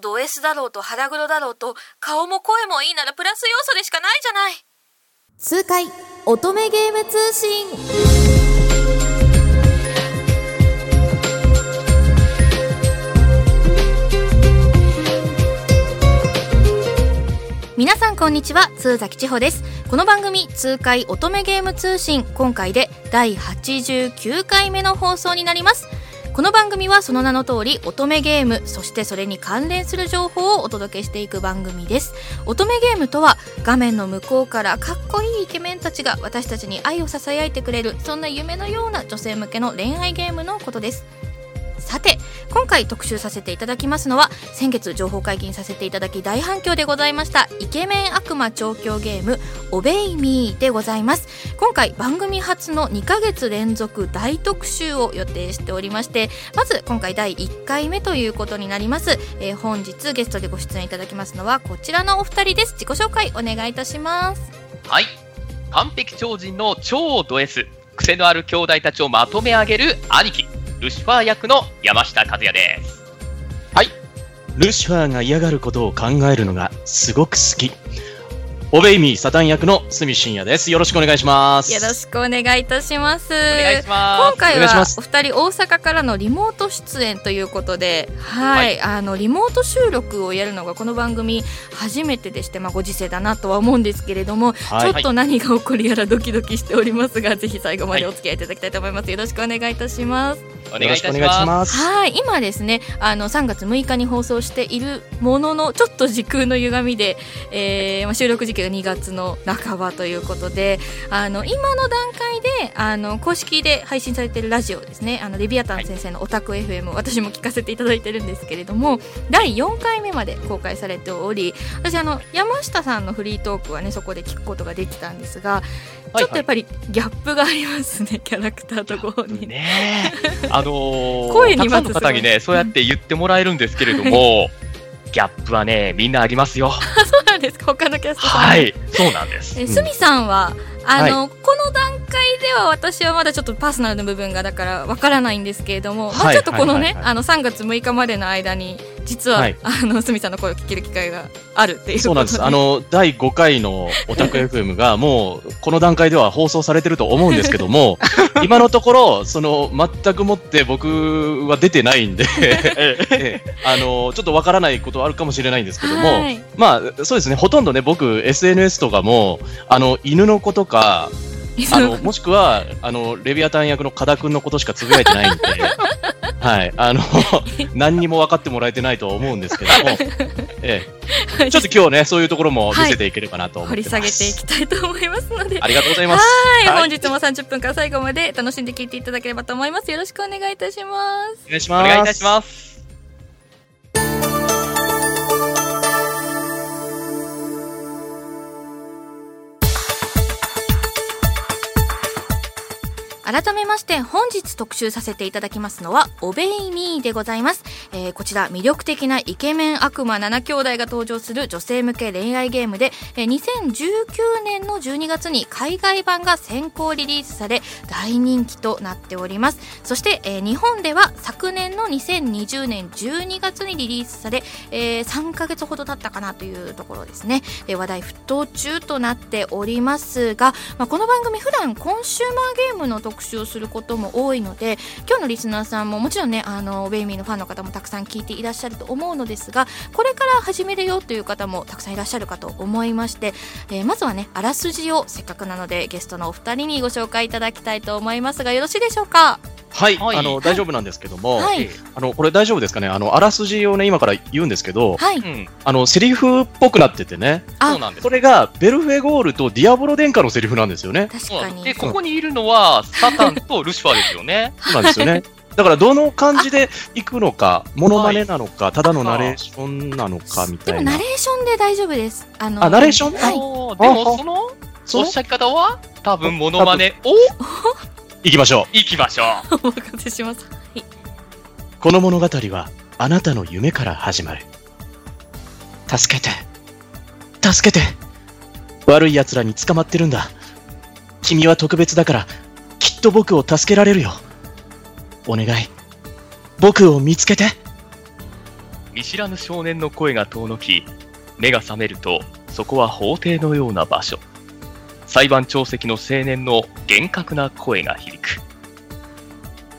ド S だろうと腹黒だろうと顔も声もいいならプラス要素でしかないじゃない。痛快乙女ゲーム通信。皆さんこんにちは通崎千穂です。この番組痛快乙女ゲーム通信今回で第89回目の放送になりますこの番組はその名の通り乙女ゲームそしてそれに関連する情報をお届けしていく番組です。乙女ゲームとは画面の向こうからかっこいいイケメンたちが私たちに愛を囁いてくれるそんな夢のような女性向けの恋愛ゲームのことです。さて今回特集させていただきますのは先月情報解禁させていただき大反響でございましたイケメン悪魔調教ゲーム「オベイミー」でございます今回番組初の2ヶ月連続大特集を予定しておりましてまず今回第1回目ということになります、えー本日ゲストでご出演いただきますのはこちらのお二人です自己紹介お願いいたしますはい。完璧超人の超ド S。癖のある兄弟たちをまとめ上げる兄貴。ルシファー役の山下和也です。はいルシファーが嫌がることを考えるのがすごく好き。オベイミーサタン役の鷲見真也です。よろしくお願いします。よろしくお願いいたしますお願いします。今回はお二人大阪からのリモート出演ということで、はい、あのリモート収録をやるのがこの番組初めてでして、まあご時世だなとは思うんですけれども、はいちょっと何が起こるやらドキドキしておりますが、ぜひ最後までお付き合いいただきたいと思います。よろしくお願いいたします。お願いいたしよろくお願いしまます。はい、今ですね、あの3月6日に放送しているものの、ちょっと時空の歪みで、えーまあ、収録時期が2月の半ばということで、あの今の段階であの公式で配信されているラジオですね、あのレビアタン先生のオタク FM、私も聞かせていただいてるんですけれども、第4回目まで公開されており、私あの山下さんのフリートークはねそこで聞くことができたんですが、ちょっとやっぱりギャップがありますね、キャラクターとご本人。ねえ。あのー、声にたくさんの方にね、そうやって言ってもらえるんですけれども、ギャップはね、みんなありますよ。ですか、他のキャストさんも。はい。そうなんです。えすみさんは？あの、この段階では私はまだちょっとパーソナルの部分がだからわからないんですけれども、まあはいちょっとこのね、はいはいはいあの3月6日までの間に実は、はい。あのすみさんの声を聞ける機会があるっていうそうなんです。あの、第5回のオタク FM が もう、この段階では放送されてると思うんですけども、今のところ、その、全くもって僕は出てないんで、ええあの、ちょっとわからないことはあるかもしれないんですけども、はい。まあ、そうですね、ほとんどね、僕、SNS とかも、あの、犬の子とか、あの、もしくは、あの、レビアタン役の加田くんのことしかつぶやいてないんで、はい、あの、何にも分かってもらえてないとは思うんですけども、ええ、ちょっと今日ね、そういうところも見せていければなと思ってます。掘り下げていきたいと思いますので。ありがとうございます。はい、はい。本日も30分から最後まで楽しんで聞いていただければと思います。よろしくお願いいたします。お願いします。お願いいたします。改めまして本日特集させていただきますのは「オベイミー」でございます、えーこちら魅力的なイケメン悪魔7兄弟が登場する女性向け恋愛ゲームで、えー2019年の12月に海外版が先行リリースされ大人気となっております。そして、えー日本では昨年の2020年12月にリリースされ、えー3ヶ月ほど経ったかなというところですね。で話題沸騰中となっておりますが、まあ、この番組普段コンシューマーゲームの特集をすることも多いので今日のリスナーさんももちろんねあのベイミーのファンの方もたくさん聞いていらっしゃると思うのですがこれから始めるよという方もたくさんいらっしゃるかと思いまして、えーまずはねあらすじをせっかくなのでゲストのお二人にご紹介いただきたいと思いますがよろしいでしょうか？はい、はい。あの、大丈夫なんですけども、はい。えあの、これ大丈夫ですかね？あの、あらすじをね、今から言うんですけど、はい。あの、セリフっぽくなっててね、あそうなんです。そ。れが、ベルフェゴールとディアボロ殿下のセリフなんですよね。確かに。で、ここにいるのは、サ タンとルシファーですよね。そうなんですよね。だから、どの感じで行くのか、モノマネなのか、ただのナレーションなのか、みたいなでもナレ。ーションで大丈夫ですあのあナレーション？はいでも、その、その？おっしゃり方は、多分モノマネを行きましょう。行きましょう。お任せしますはいこの物語はあなたの夢から始まる。助けて。助けて。悪い奴らに捕まってるんだ。君は特別だから、きっと僕を助けられるよ。お願い。僕を見つけて。見知らぬ少年の声が遠のき目が覚めるとそこは法廷のような場所裁判長席の青年の厳格な声が響く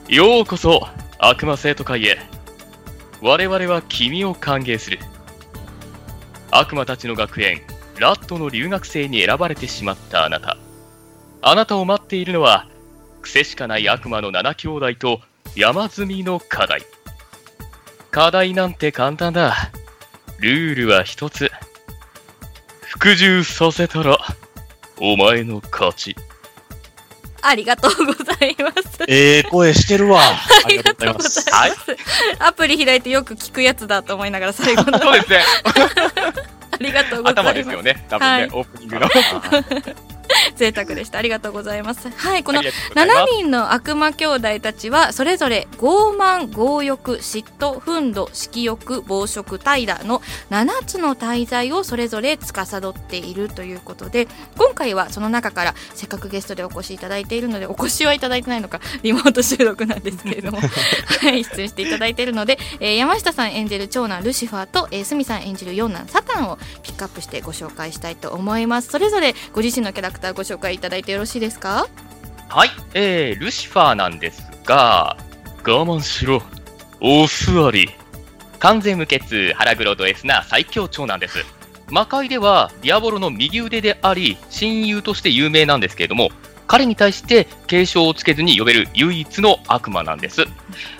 ようこそ悪魔生徒会へ我々は君を歓迎する悪魔たちの学園ラットの留学生に選ばれてしまったあなたあなたを待っているのは癖しかない悪魔の七兄弟と山積みの課題。課題なんて簡単だ。ルールは一つ。服従させたらお前の勝ち。ありがとうございます。ええ声してるわ。あ ありがとうございはいます。アプリ開いてよく聞くやつだと思いながら最後のそうですね。ありがとうございます。頭ですよね。多分ね、はい。オープニングの 贅沢でした。ありがとうございます。はい、このありがとうございます7人の悪魔兄弟たちはそれぞれ傲慢強欲嫉妬憤怒色欲暴食怠惰の7つの大罪をそれぞれ司っているということで今回はその中からせっかくゲストでお越しいただいているのでお越しはいただいてないのかリモート収録なんですけれども はい出演していただいているので、えー山下さん演じる長男ルシファーと、えー、さん演じる四男サタンをピックアップしてご紹介したいと思いますそれぞれご自身のキャラクターごご紹介いただいてよろしいですか？はい、えー、ルシファーなんですが、我慢しろ、お座り。完全無欠、腹黒ド S な最強長なんです。魔界では、ディアボロの右腕であり、親友として有名なんですけれども、彼に対して継承をつけずに呼べる唯一の悪魔なんです。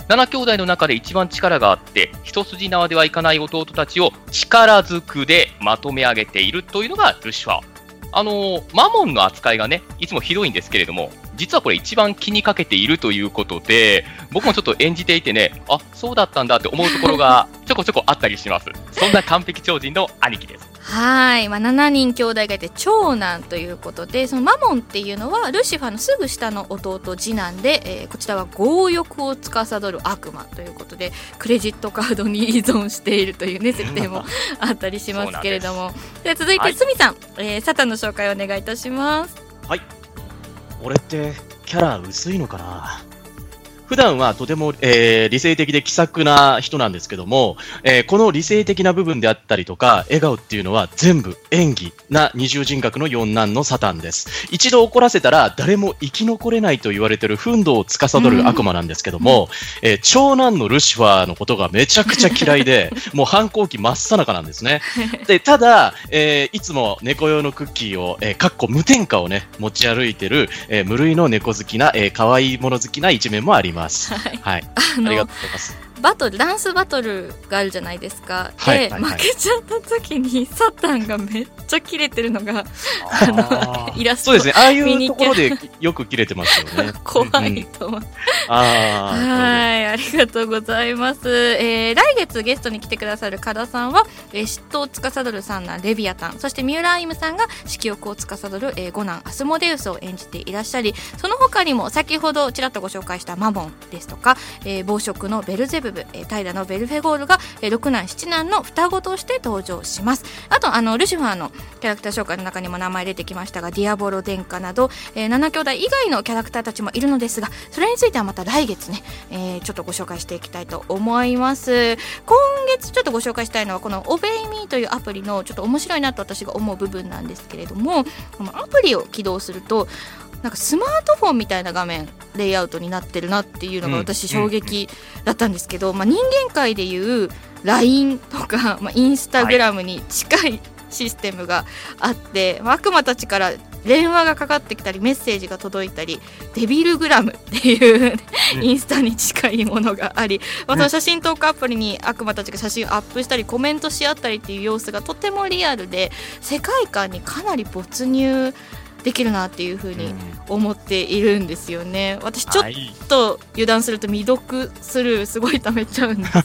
7兄弟の中で一番力があって、一筋縄ではいかない弟たちを力ずくでまとめ上げているというのがルシファー。あのーマモンの扱いがね、いつもひどいんですけれども、実はこれ一番気にかけているということで、僕もちょっと演じていてね、あ、そうだったんだって思うところがちょこちょこあったりします。そんな完璧超人の兄貴です。はい、まあ、7人兄弟がいて長男ということでそのマモンっていうのはルシファーのすぐ下の弟次男で、えーこちらは強欲を司る悪魔ということでクレジットカードに依存しているというね設定も あったりしますけれども。では続いはい。て鷲見さん、えーサタンの紹介をお願いいたします。俺ってキャラ薄いのかな？普段はとても、えー理性的で気さくな人なんですけども、えーこの理性的な部分であったりとか、笑顔っていうのは全部演技な二重人格の四男のサタンです。一度怒らせたら誰も生き残れないと言われてる憤怒を司る悪魔なんですけども、えー長男のルシファーのことがめちゃくちゃ嫌いで、もう反抗期真っ最中なんですね。で、ただ、えーいつも猫用のクッキーを、えーかっこ無添加をね、持ち歩いてる、えー無類の猫好きな、えー可愛いもの好きな一面もあります。はいはい。あありがとうのございます。バトルダンスバトルがあるじゃないですか、で、はい。はいはい。負けちゃった時にサタンがめっちゃキレてるのがあの イラスト。そうですね。ああいうところでよく切れてますよね。怖 うん。いと思ってああ。はい、ありがとうございます。えー来月ゲストに来てくださる加田さんは、えー、嫉妬を司る三男レビアタン、そして三浦歩夢さんが色欲を司る、えー五男アスモデウスを演じていらっしゃり、その他にも先ほどちらっとご紹介したマモンですとか、えー暴食のベルゼブブ、えー、タイダのベルフェゴールが、えー六男七男の双子として登場します。あと、あの、ルシファーのキャラクター紹介の中にも名前出てきましたが、ディアボロ殿下など、えー、七兄弟以外のキャラクターたちもいるのですが、それについてはまた来月ね、えーちょっとご紹介していきたいと思います。今月ちょっとご紹介したいのは、この ObeyMe というアプリのちょっと面白いなと私が思う部分なんですけれども、このアプリを起動すると、なんかスマートフォンみたいな画面レイアウトになってるなっていうのがうん。私衝撃だったんですけど、まあ、人間界でいう LINE とか、まあ、インスタグラムに近いシステムがあって、まあ悪魔たちから電話がかかってきたりメッセージが届いたりデビルグラムっていううん。インスタに近いものがあり、まあ、その写真投稿アプリに悪魔たちが写真をアップしたりコメントし合ったりっていう様子がとてもリアルで世界観にかなり没入できるなっていうふうに思っているんですよね。私ちょっはい。と油断すると未読スルーすごい溜めちゃうんですよ。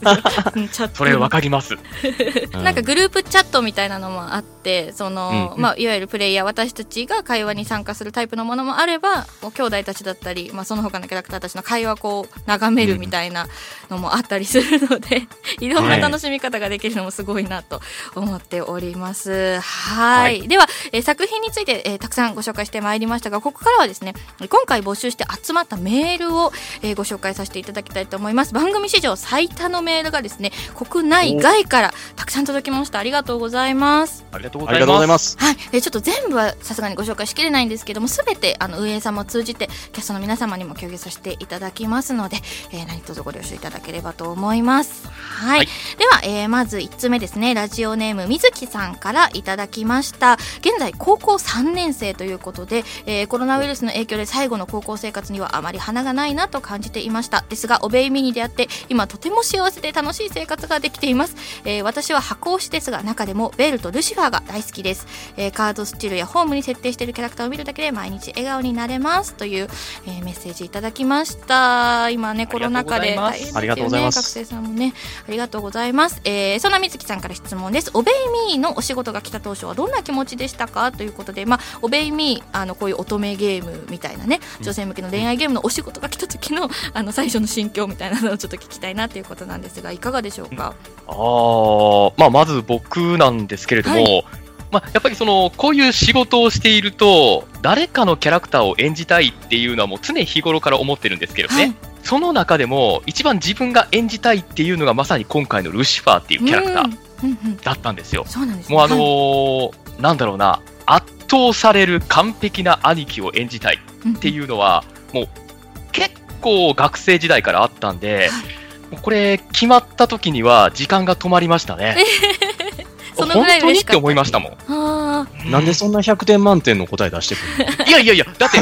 う んチャットそれわかります。う なんかグループチャットみたいなのもあってその、うんまあ、いわゆるプレイヤー私たちが会話に参加するタイプのものもあればもう兄弟たちだったり、まあ、その他のキャラクターたちの会話をこう眺めるみたいなのもあったりするので、いろんな楽しみ方ができるのもすごいなと思っております。はいはでは、えー作品について、えーたくさんご紹紹介してまいりましたがここからはですね今回募集して集まったメールを、えーご紹介させていただきたいと思います。番組史上最多のメールがですね国内外からたくさん届きました。ありがとうございます。ありがとうございまます。はい、えーちょっと全部はさすがにご紹介しきれないんですけどもすべてあの運営様を通じてキャストの皆様にも共有させていただきますので、えー何卒ご了承いただければと思います。はい、はい。では、えーまず1つ目ですね。ラジオネームみずきさんからいただきました。現在高校3年生ということで、えーコロナウイルスの影響で最後の高校生活にはあまり花がないなと感じていました。ですがオベイミに出会って今とても幸せで楽しい生活ができています、えー私は箱推しですが中でもベルとルシファーが大好きです、えーカードスチルやホームに設定しているキャラクターを見るだけで毎日笑顔になれます。という、えーメッセージいただきました。今ねコロナ禍で大変ですありがとうよございます。ね学生さんもねありがとうございます、えー、そんなみずきさんから質問です。オベイミーのお仕事が来た当初はどんな気持ちでしたか？ということでまあオベイミーあのこういう乙女ゲームみたいなね女性向けの恋愛ゲームのお仕事が来た時のあの最初の心境みたいなのをちょっと聞きたいなということなんですがいかがでしょうか、あーまあ、まず僕なんですけれども、はまあ、やっぱりその、こういう仕事をしていると、誰かのキャラクターを演じたいっていうのはもう常日頃から思ってるんですけどね、はい。その中でも一番自分が演じたいっていうのがまさに今回のルシファーっていうキャラクターうん。うんうん。だったんですよ。そうなんですね。もうあのはい。ーなんだろうな、圧倒される完璧な兄貴を演じたいっていうのは、もう結構学生時代からあったんで、これ決まった時には時間が止まりましたね。そのぐらい嬉しかった本当にって思いましたもん。あなんでそんな100点満点の答え出してくるいやいやいや、だって、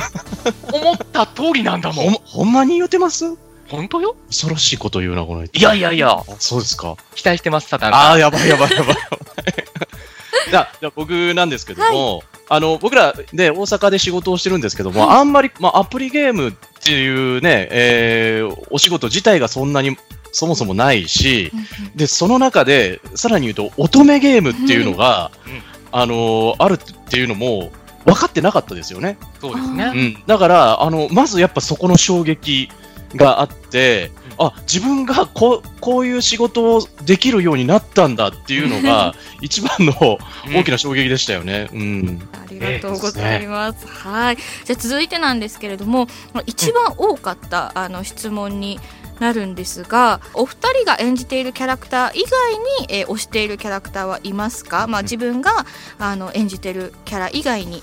思った通りなんだもんん。ほんまに言ってます？本当よ？恐ろしいこと言うな、この人。いやいやいや、あそうですか。期待してます、サタンああ、が。やばいやばいやばい じゃあ僕なんですけども、あの、僕らで大阪で仕事をしてるんですけども、あんまり、まあ、アプリゲームっていうね、えーお仕事自体がそんなにそもそもないし、で、その中で、さらに言うと、乙女ゲームっていうのが、うんあのーあるっていうのも、分かってなかったですよね。うそうですね。うん。だから、あの、まずやっぱそこの衝撃があって、あ、自分がこう、こういう仕事をできるようになったんだっていうのが、一番の大きな衝撃でしたよね。うん。ありがとうございます。はい。じゃあ続いてなんですけれども、一番多かったあの質問になるんですが、お二人が演じているキャラクター以外に、えー推しているキャラクターはいますか？まあ自分があの演じているキャラ以外に。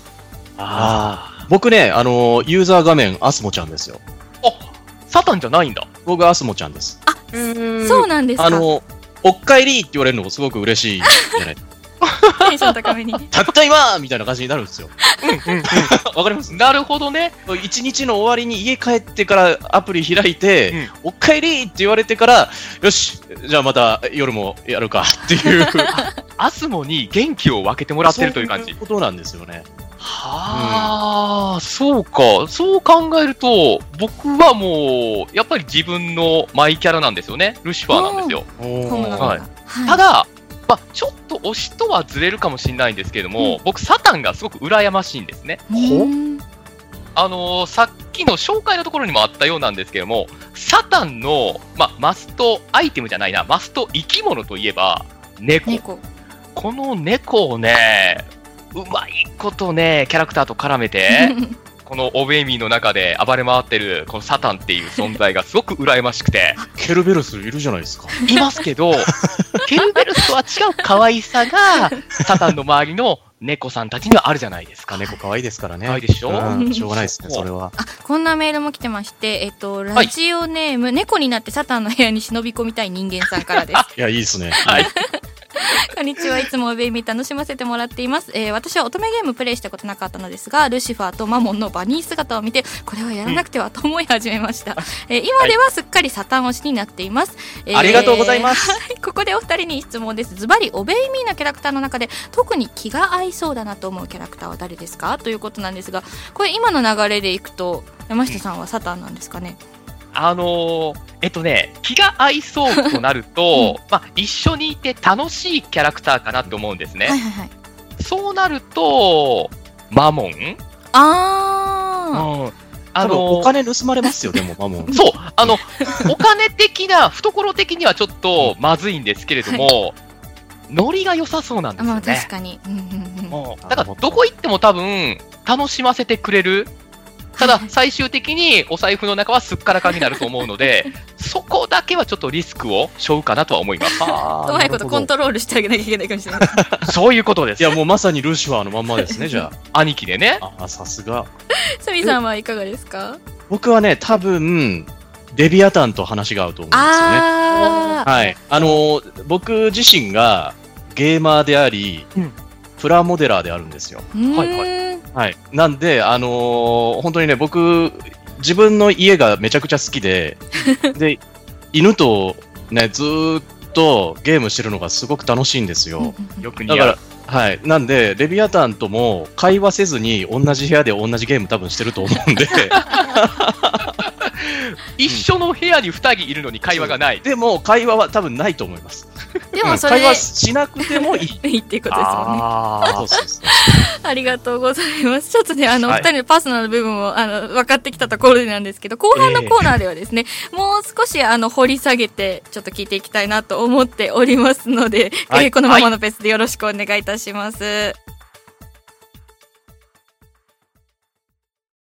ああ。僕ね、あのーユーザー画面、アスモちゃんですよ。サタンじゃないんだ。僕はアスモちゃんです。そうなんですか。あの、おっかえりって言われるのがすごく嬉しいじゃない。テンション高めに。たった今みたいな感じになるんですよ。わかります？なるほどね。一日の終わりに家帰ってからアプリ開いて、うんおっかえりって言われてから、よし、じゃあまた夜もやるかっていう。アスモに元気を分けてもらってるという感じそうい。うことなんですよね。はあ、そうか。そう考えると、僕はもう、やっぱり自分のマイキャラなんですよね。ルシファーなんですよ。はいはいただ、まあ、ちょっと推しとはずれるかもしれないんですけれども、僕、サタンがすごく羨ましいんですね。うんあのーさっきの紹介のところにもあったようなんですけども、サタンの、まあ、マストアイテムじゃないな、マスト生き物といえば、猫。猫。この猫をね、うまいことね、キャラクターと絡めて、このオベイミーの中で暴れ回ってるこのサタンっていう存在がすごく羨ましくて、ケルベルスいるじゃないですか。いますけど、ケルベルスとは違う可愛さが、サタンの周りの猫さんたちにはあるじゃないですか。猫可愛いですからね。可愛いでしょ？うんしょうがないですね、それは。あこんなメールも来てまして、えっと、ラジオネーム、猫になってサタンの部屋に忍び込みたい人間さんからです。いや、いいですね。はい。こんにちは。いつもベイビー楽しませてもらっています。えー私は乙女ゲームプレイしたことなかったのですが、ルシファーとマモンのバニー姿を見て、これはやらなくてはと思い始めました。えー今ではすっかりサタン推しになっています。えーありがとうございます。は いここでお二人に質問です。ズバリ、オベイミーのキャラクターの中で特に気が合いそうだなと思うキャラクターは誰ですか？ということなんですが、これ今の流れでいくと、山下さんはサタンなんですかね？あのーえっとね、気が合いそうとなると、まあ、一緒にいて楽しいキャラクターかなと思うんですね。はいはいはい。そうなると、マモン？あうん。あ多分のお金盗まれますよ、でも、マモン。そう、あの、お金的な、懐的にはちょっとまずいんですけれども、ノリが良さそうなんですよね。確かに。うんうんうんうんだから、どこ行っても多分、楽しませてくれる。ただ、最終的にお財布の中はすっからかんになると思うので、そこだけはちょっとリスクを背負うかなとは思います。うまいことコントロールしてあげなきゃいけないかもしれない。そういうことです。いや、もうまさにルシファーのまんまですね、じゃ 兄貴でね。あ。あ、さすが。サミさんはいかがですか？僕はね、多分、レビアタンと話が合うと思うんですよね。あはい。あのー僕自身がゲーマーであり、うんプラモデラーであるんですよ。ー。はいはい。はい。なんで、あのー本当にね、僕、自分の家がめちゃくちゃ好きで、で、犬とね、ずーっとゲームしてるのがすごく楽しいんですよ。よく似だから合う。、はい。なんで、レビアタンとも会話せずに同じ部屋で同じゲーム多分してると思うんで、一緒の部屋に二人いるのに会話がない。でも会話は多分ないと思います。でもそれで会話しなくてもいい。いいっていうことですもんね。あ ありがとうございます。ちょっとね、あの、はいお二人のパーソナル部分を、あの、分かってきたところでなんですけど、後半のコーナーではですね、もう少し、あの、掘り下げて、ちょっと聞いていきたいなと思っておりますので、はいえーこのままのペースでよろしくお願いいたします。